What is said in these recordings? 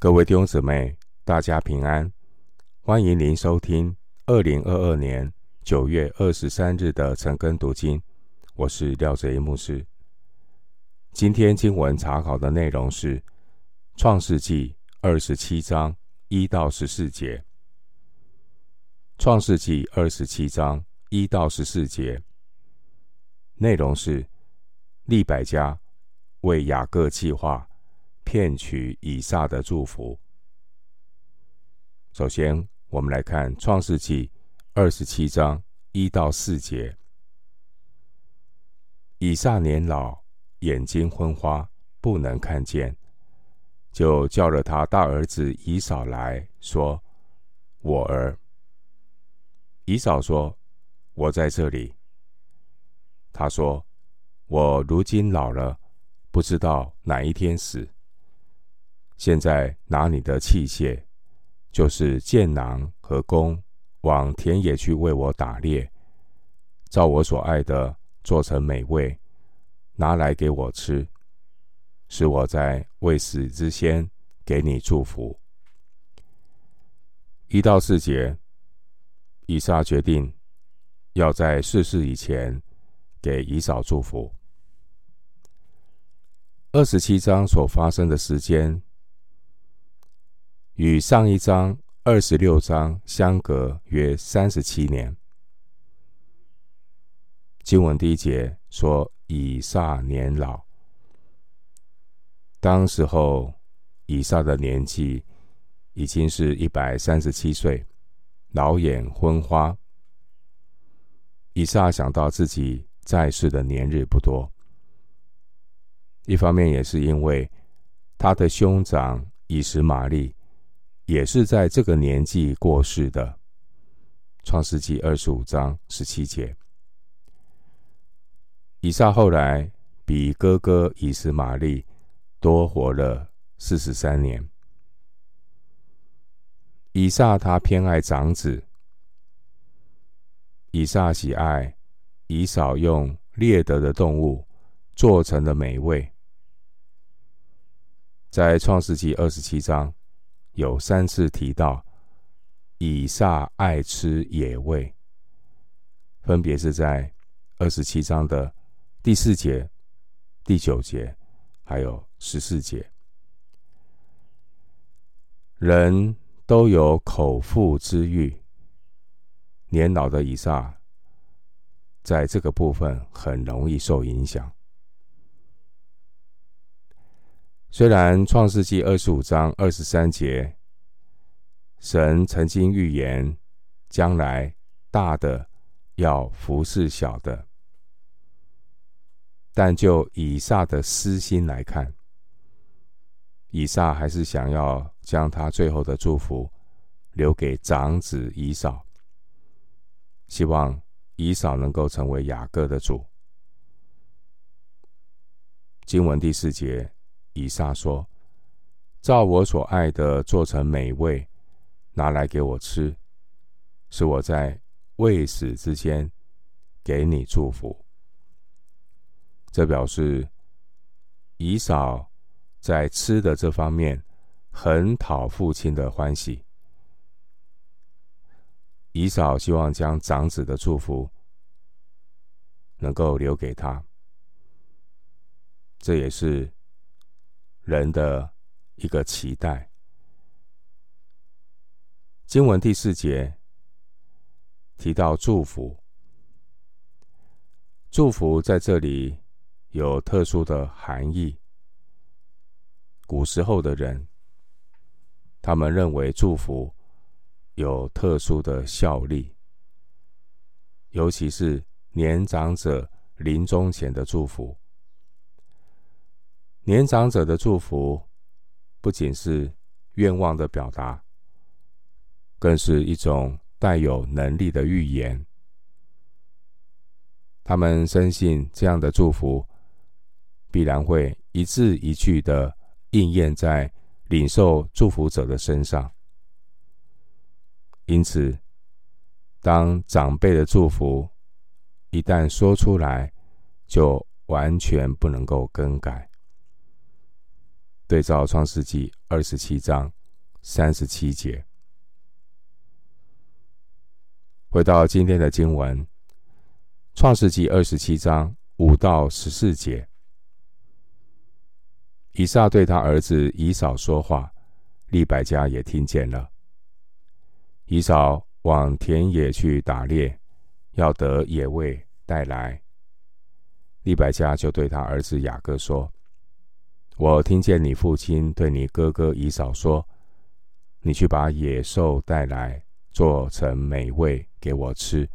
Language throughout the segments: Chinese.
各位弟兄姊妹，大家平安！欢迎您收听二零二二年九月二十三日的晨更读经。我是廖哲一牧师。今天经文查考的内容是《创世纪》二十七章一到十四节。《创世纪》二十七章一到十四节内容是利百加为雅各计划。骗取以撒的祝福。首先，我们来看《创世纪》二十七章一到四节。以撒年老，眼睛昏花，不能看见，就叫了他大儿子以扫来说：“我儿。”以扫说：“我在这里。”他说：“我如今老了，不知道哪一天死。”现在拿你的器械，就是箭囊和弓，往田野去为我打猎，照我所爱的做成美味，拿来给我吃，使我在未死之先给你祝福。一到四节，以撒决定要在逝世以前给以扫祝福。二十七章所发生的时间。与上一章二十六章相隔约三十七年。经文第一节说：“以撒年老。”当时候，以撒的年纪已经是一百三十七岁，老眼昏花。以撒想到自己在世的年日不多，一方面也是因为他的兄长以实玛利。也是在这个年纪过世的，《创世纪》二十五章十七节。以撒后来比哥哥以实玛利多活了四十三年。以撒他偏爱长子，以撒喜爱以扫用猎得的动物做成的美味，在《创世纪》二十七章。有三次提到以撒爱吃野味，分别是在二十七章的第四节、第九节，还有十四节。人都有口腹之欲，年老的以撒在这个部分很容易受影响。虽然创世纪二十五章二十三节，神曾经预言将来大的要服侍小的，但就以撒的私心来看，以撒还是想要将他最后的祝福留给长子以扫，希望以扫能够成为雅各的主。经文第四节。以撒说：“照我所爱的做成美味，拿来给我吃，是我在未死之间给你祝福。”这表示以扫在吃的这方面很讨父亲的欢喜。以扫希望将长子的祝福能够留给他，这也是。人的一个期待。经文第四节提到祝福，祝福在这里有特殊的含义。古时候的人，他们认为祝福有特殊的效力，尤其是年长者临终前的祝福。年长者的祝福，不仅是愿望的表达，更是一种带有能力的预言。他们深信这样的祝福必然会一字一句的应验在领受祝福者的身上。因此，当长辈的祝福一旦说出来，就完全不能够更改。对照创世纪二十七章三十七节。回到今天的经文，创世纪二十七章五到十四节。以撒对他儿子以扫说话，利百加也听见了。以扫往田野去打猎，要得野味带来。利百加就对他儿子雅各说：“我听见你父亲对你哥哥以扫说，你去把野兽带来，做成美味给我吃，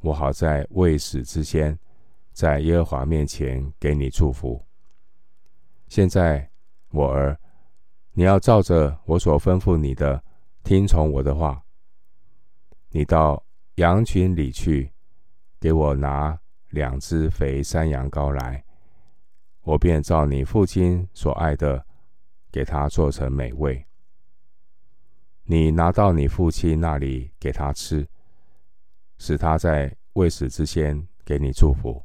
我好在未死之前，在耶和华面前给你祝福。”现在，我儿，你要照着我所吩咐你的，听从我的话。你到羊群里去，给我拿两只肥山羊羔来，我便照你父亲所爱的，给他做成美味。你拿到你父亲那里给他吃，使他在未死之前给你祝福。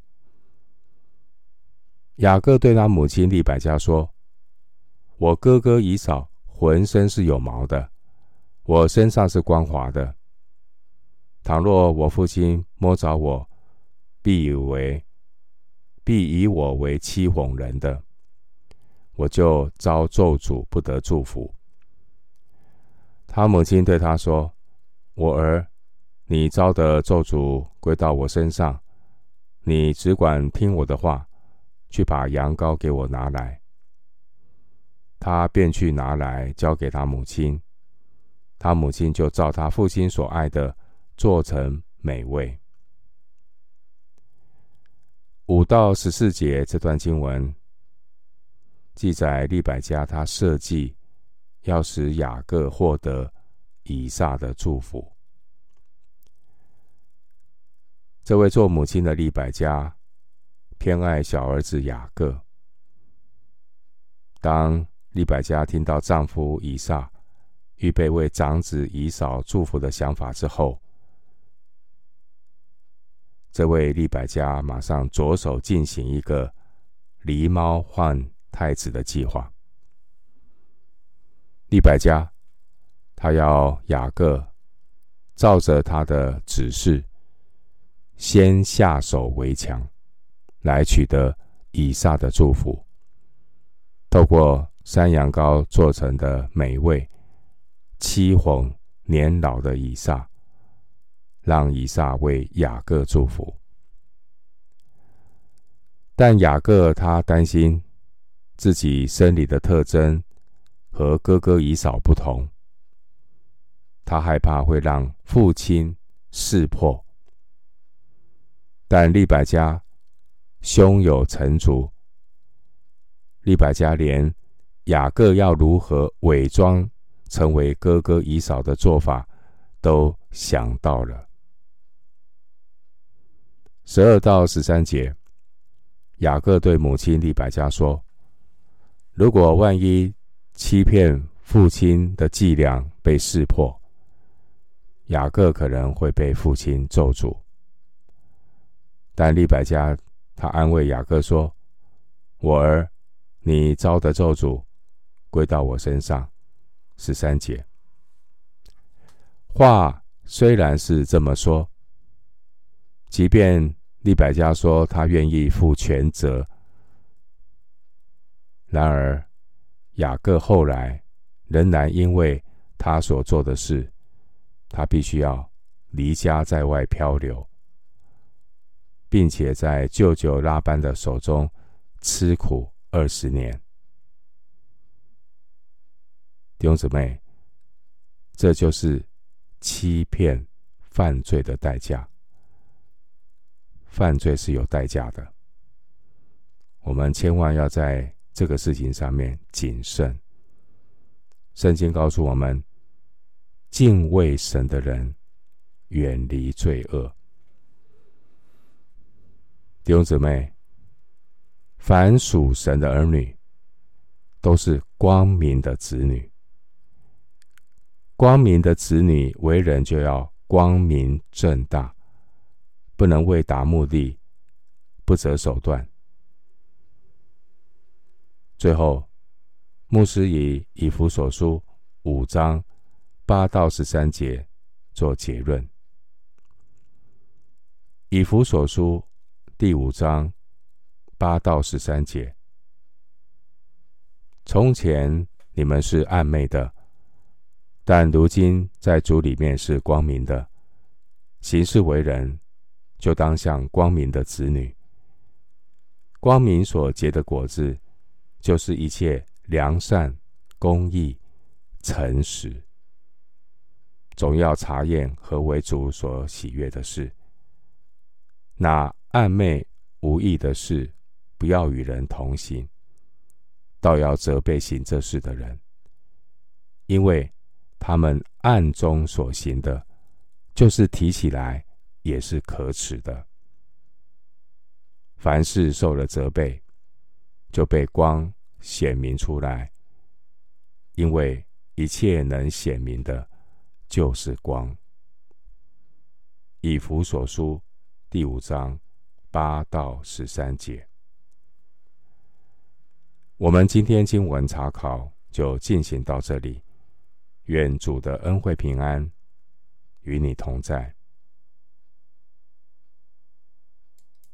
雅各对他母亲利百加说：“我哥哥以扫浑身是有毛的，我身上是光滑的。倘若我父亲摸着我，必以为必以我为欺哄人的，我就遭咒诅，不得祝福。”他母亲对他说：“我儿，你遭的咒诅归到我身上，你只管听我的话。”去把羊羔给我拿来。他便去拿来，交给他母亲。他母亲就照他父亲所爱的做成美味。五到十四节这段经文记载利百加他设计要使雅各获得以撒的祝福。这位做母亲的利百加。偏爱小儿子雅各。当利百加听到丈夫以撒预备为长子以扫祝福的想法之后，这位利百加马上着手进行一个狸猫换太子的计划。利百加，他要雅各照着他的指示，先下手为强。来取得以撒的祝福，透过山羊羔做成的美味，欺哄年老的以撒，让以撒为雅各祝福。但雅各他担心自己生理的特征和哥哥以扫不同，他害怕会让父亲识破。但利百加。胸有成竹，利百加连雅各要如何伪装成为哥哥以扫的做法都想到了。十二到十三节，雅各对母亲利百加说：“如果万一欺骗父亲的伎俩被识破，雅各可能会被父亲咒诅。但利百加。”他安慰雅各说：“我儿，你遭的咒诅归到我身上。”十三节。话虽然是这么说，即便利百加说他愿意负全责，然而雅各后来仍然因为他所做的事，他必须要离家在外漂流。并且在舅舅拉班的手中吃苦二十年，弟兄姊妹，这就是欺骗犯罪的代价。犯罪是有代价的，我们千万要在这个事情上面谨慎。圣经告诉我们，敬畏神的人远离罪恶。弟兄姊妹，凡属神的儿女，都是光明的子女。光明的子女为人就要光明正大，不能为达目的不择手段。最后，牧师以以弗所书五章八到十三节做结论。以弗所书第五章八到十三节：从前你们是暗昧的，但如今在主里面是光明的。行事为人，就当像光明的子女。光明所结的果子，就是一切。良善、公义、诚实，总要查验何为主所喜悦的事。那暗昧无益的事，不要与人同行，倒要责备行这事的人，因为他们暗中所行的，就是提起来也是可耻的。凡事受了责备，就被光。显明出来，因为一切能显明的，就是光。以弗所书第五章八到十三节。我们今天经文查考就进行到这里，愿主的恩惠平安与你同在。